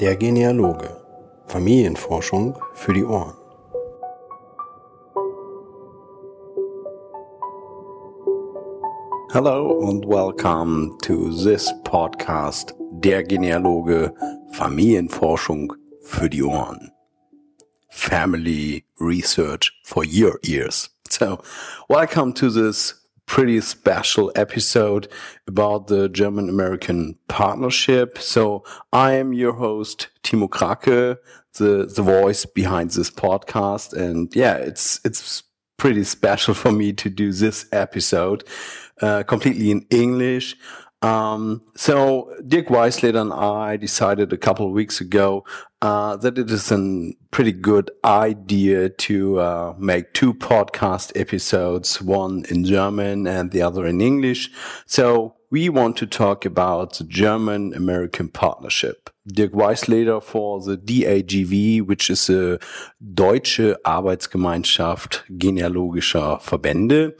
Der Genealoge. Familienforschung für die Ohren. Hello and welcome to this podcast Der Genealoge Familienforschung für die Ohren. Family research for your ears. So, welcome to this pretty special episode about the German American partnership. So I am your host, Timo Kracke, the, the voice behind this podcast. And yeah, it's, it's pretty special for me to do this episode, uh, completely in English. Um, so Dirk Weisleder and I decided a couple of weeks ago uh, that it is a pretty good idea to uh, make two podcast episodes, one in German and the other in English. So we want to talk about the German American partnership. Dirk Weisleder for the DAGV, which is a Deutsche Arbeitsgemeinschaft genealogischer Verbände.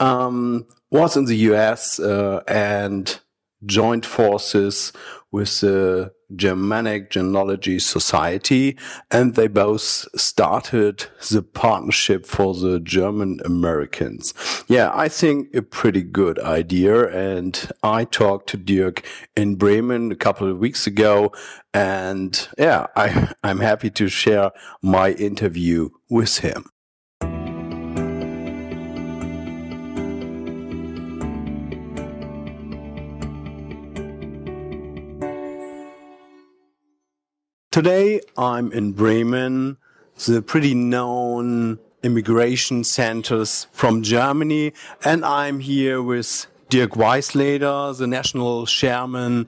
Um, was in the US uh, and joined forces with the Germanic Genealogy Society, and they both started the partnership for the German Americans. Yeah, I think a pretty good idea. And I talked to Dirk in Bremen a couple of weeks ago, and yeah, I, I'm happy to share my interview with him. Today I'm in Bremen, the pretty known immigration centers from Germany, and I'm here with Dirk Weisleder, the national chairman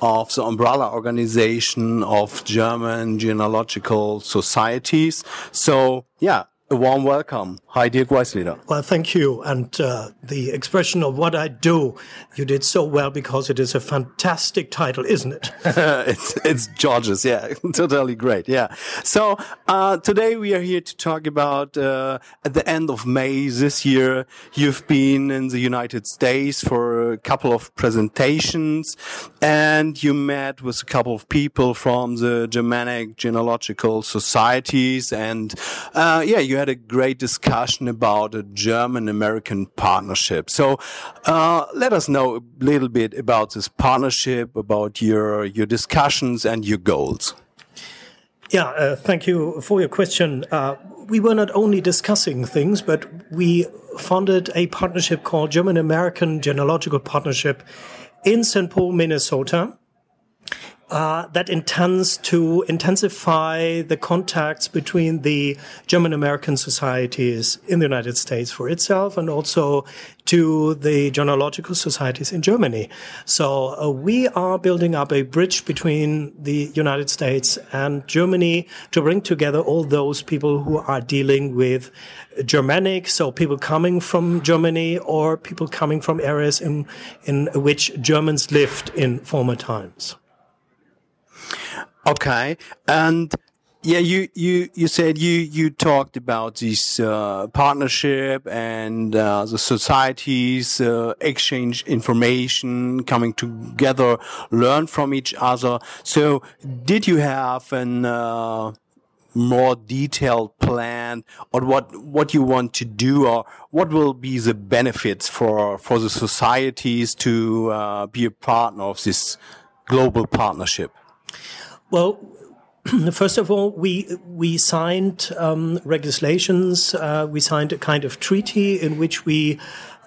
of the umbrella organization of German genealogical societies. So yeah, a warm welcome. Hi, Dirk Weisleder. Well, thank you. And uh, the expression of what I do, you did so well because it is a fantastic title, isn't it? it's, it's George's. Yeah, totally great. Yeah. So uh, today we are here to talk about uh, at the end of May this year, you've been in the United States for a couple of presentations and you met with a couple of people from the Germanic genealogical societies. And uh, yeah, you had a great discussion about a German American partnership. So uh, let us know a little bit about this partnership, about your your discussions and your goals. Yeah, uh, thank you for your question. Uh, we were not only discussing things, but we founded a partnership called German American Genealogical Partnership in St. Paul, Minnesota uh, that intends to intensify the contacts between the German American societies in the United States for itself and also to the genealogical societies in Germany. So uh, we are building up a bridge between the United States and Germany to bring together all those people who are dealing with Germanic, so people coming from Germany or people coming from areas in, in which Germans lived in former times. Okay, and yeah, you you you said you you talked about this uh, partnership and uh, the societies uh, exchange information, coming together, learn from each other. So, did you have an uh, more detailed plan on what what you want to do or what will be the benefits for for the societies to uh, be a partner of this global partnership? Well, first of all, we we signed um, legislations. Uh, we signed a kind of treaty in which we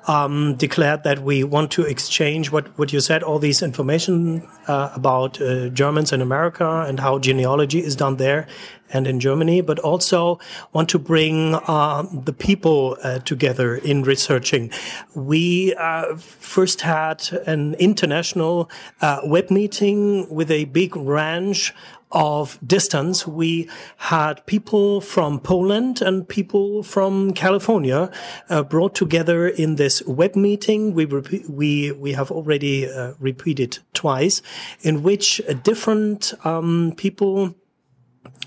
um, declared that we want to exchange what, what you said, all these information uh, about uh, Germans in America and how genealogy is done there and in Germany, but also want to bring uh, the people uh, together in researching. We uh, first had an international uh, web meeting with a big range of distance, we had people from Poland and people from California uh, brought together in this web meeting. We we we have already uh, repeated twice, in which different um, people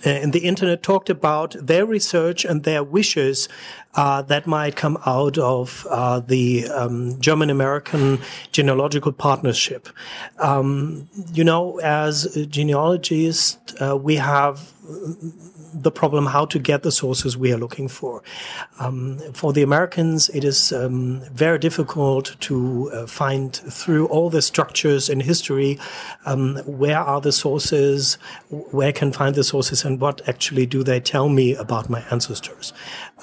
in the internet talked about their research and their wishes uh, that might come out of uh, the um, German American genealogical partnership. Um, you know, as genealogists, uh, we have the problem how to get the sources we are looking for. Um, for the Americans, it is um, very difficult to uh, find through all the structures in history um, where are the sources, where can find the sources, and what actually do they tell me about my ancestors.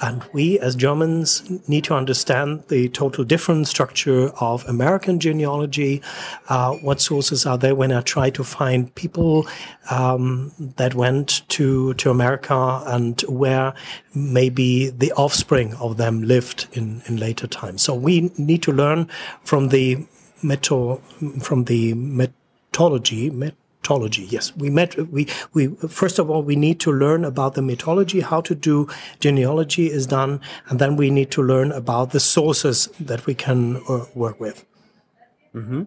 And we, as Germans, need to understand the total different structure of American genealogy. Uh, what sources are there when I try to find people um, that went to to America and where maybe the offspring of them lived in in later times. So we need to learn from the meto from the methodology. Met mythology. Yes, we met. We we first of all we need to learn about the mythology, how to do genealogy is done, and then we need to learn about the sources that we can uh, work with. Mm -hmm.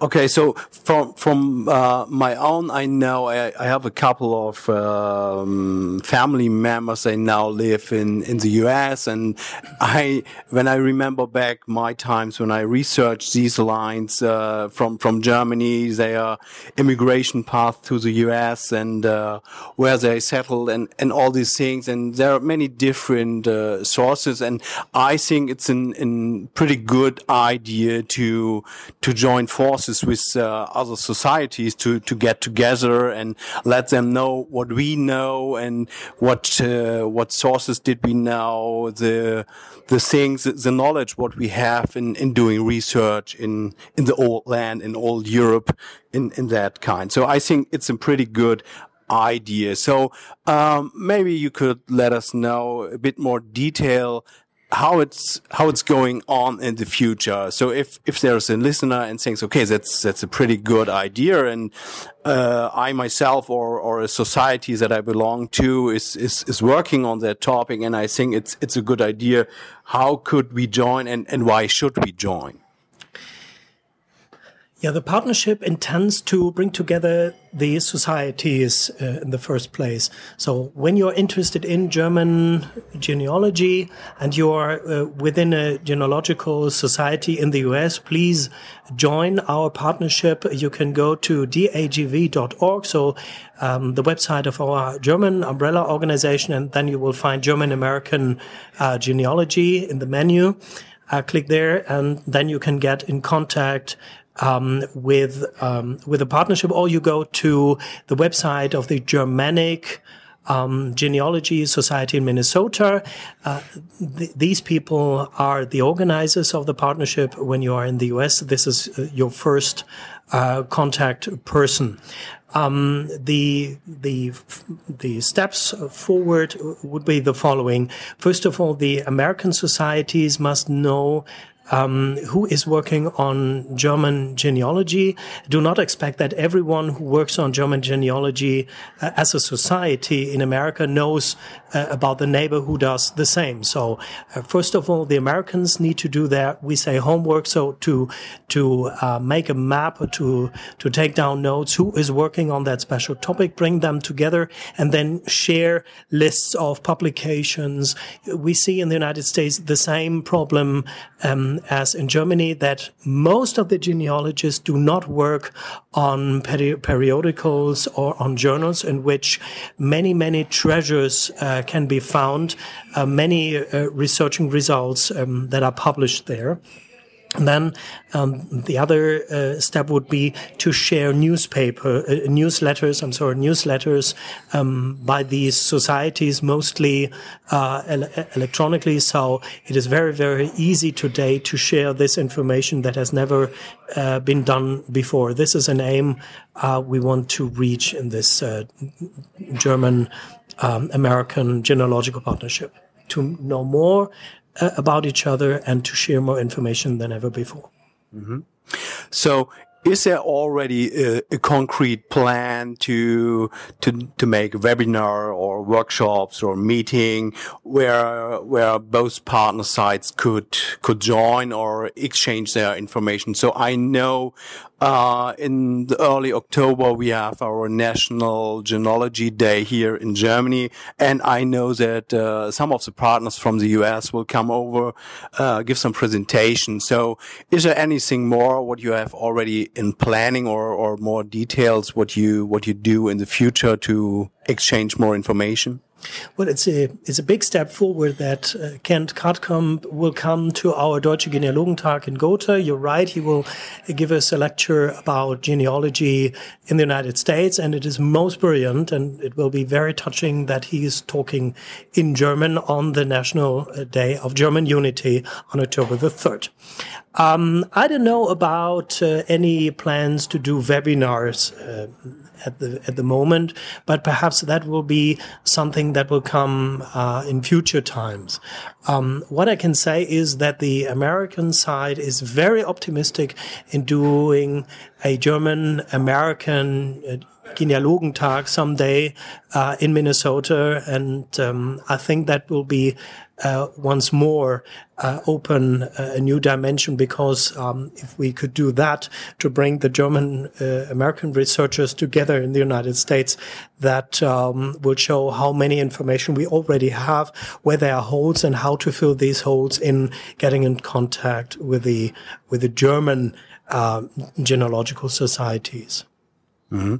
Okay, so from from uh, my own, I know I, I have a couple of um, family members. They now live in in the U.S. and I, when I remember back my times when I researched these lines uh, from from Germany, their immigration path to the U.S. and uh, where they settled and and all these things. And there are many different uh, sources, and I think it's an, an pretty good idea to to join forces with uh, other societies to to get together and let them know what we know and what uh, what sources did we know the the things the knowledge what we have in in doing research in in the old land in old Europe in in that kind so I think it's a pretty good idea. So um, maybe you could let us know a bit more detail how it's how it's going on in the future. So if if there's a listener and thinks, okay, that's that's a pretty good idea, and uh, I myself or or a society that I belong to is is is working on that topic, and I think it's it's a good idea. How could we join, and and why should we join? Yeah, the partnership intends to bring together the societies uh, in the first place. So when you're interested in German genealogy and you're uh, within a genealogical society in the US, please join our partnership. You can go to dagv.org. So um, the website of our German umbrella organization, and then you will find German American uh, genealogy in the menu. Uh, click there and then you can get in contact um, with um, with a partnership, or you go to the website of the Germanic um, Genealogy Society in Minnesota. Uh, th these people are the organizers of the partnership. When you are in the U.S., this is uh, your first uh, contact person. Um, the the the steps forward would be the following. First of all, the American societies must know um, who is working on German genealogy. Do not expect that everyone who works on German genealogy uh, as a society in America knows uh, about the neighbor who does the same. So, uh, first of all, the Americans need to do their, we say homework. So to, to uh, make a map to, to take down notes, who is working on that special topic, bring them together and then share lists of publications. We see in the United States the same problem, um, as in Germany that most of the genealogists do not work on peri periodicals or on journals in which many, many treasures uh, can be found, uh, many uh, researching results um, that are published there. And then um, the other uh, step would be to share newspaper uh, newsletters. I'm sorry, newsletters um, by these societies, mostly uh, ele electronically. So it is very very easy today to share this information that has never uh, been done before. This is an aim uh, we want to reach in this uh, German um, American genealogical partnership to know more about each other and to share more information than ever before. Mm -hmm. So, is there already a, a, concrete plan to to to make a webinar or workshops or meeting where where both partner sides could could join or exchange their information? So I know uh, in early October, we have our National Genealogy Day here in Germany. And I know that uh, some of the partners from the US will come over, uh, give some presentation. So is there anything more what you have already in planning or, or more details what you, what you do in the future to exchange more information? Well, it's a it's a big step forward that uh, Kent Cutkomp will come to our Deutsche Genealogentag in Gotha. You're right; he will give us a lecture about genealogy in the United States, and it is most brilliant, and it will be very touching that he is talking in German on the National Day of German Unity on October the third. Um, I don't know about uh, any plans to do webinars. Uh, at the at the moment, but perhaps that will be something that will come uh, in future times. Um, what I can say is that the American side is very optimistic in doing a German American uh, Genealogentag someday uh, in Minnesota, and um, I think that will be uh, once more uh, open uh, a new dimension because um, if we could do that to bring the German uh, American researchers together in the United States, that um, will show how many information we already have, where there are holes, and how to fill these holes in getting in contact with the with the German uh, genealogical societies. Mm-hmm.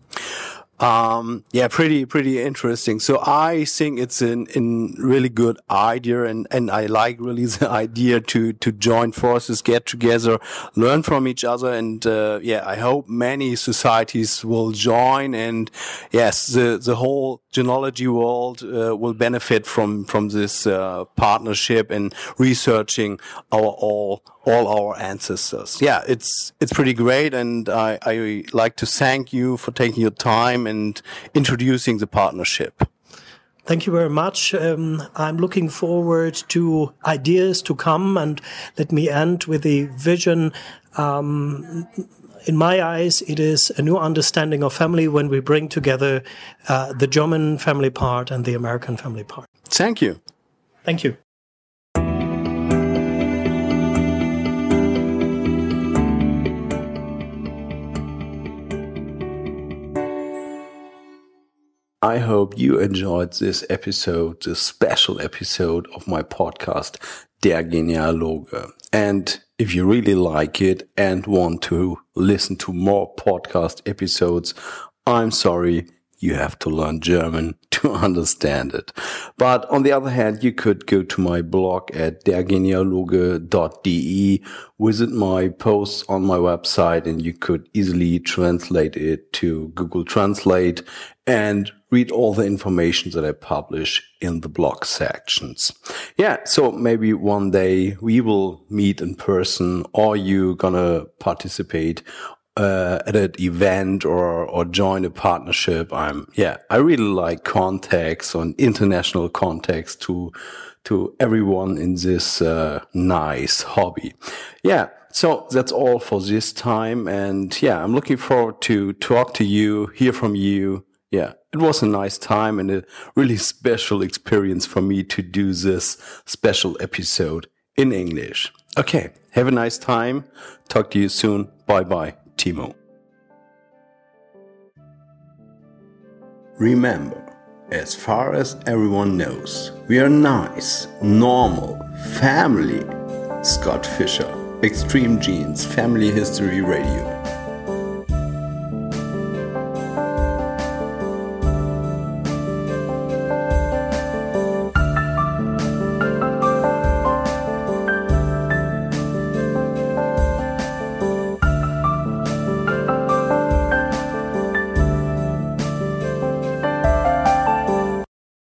Um, yeah, pretty, pretty interesting. So I think it's an, an really good idea and, and I like really the idea to, to join forces, get together, learn from each other. And, uh, yeah, I hope many societies will join. And yes, the, the whole genealogy world, uh, will benefit from, from this, uh, partnership and researching our all, all our ancestors. Yeah, it's it's pretty great, and I, I like to thank you for taking your time and introducing the partnership. Thank you very much. Um, I'm looking forward to ideas to come, and let me end with a vision. Um, in my eyes, it is a new understanding of family when we bring together uh, the German family part and the American family part. Thank you. Thank you. I hope you enjoyed this episode, this special episode of my podcast, Der Genealoge. And if you really like it and want to listen to more podcast episodes, I'm sorry, you have to learn German to understand it. But on the other hand, you could go to my blog at dergenealoge.de, visit my posts on my website, and you could easily translate it to Google Translate and read all the information that I publish in the blog sections. Yeah. So maybe one day we will meet in person or you gonna participate uh, at an event or or join a partnership. I'm yeah, I really like contacts on international contacts to to everyone in this uh, nice hobby. Yeah. So that's all for this time. And yeah, I'm looking forward to talk to you, hear from you. Yeah, it was a nice time and a really special experience for me to do this special episode in English. Okay. Have a nice time. Talk to you soon. Bye bye. Timo. Remember, as far as everyone knows, we are nice, normal, family. Scott Fisher, Extreme Genes Family History Radio.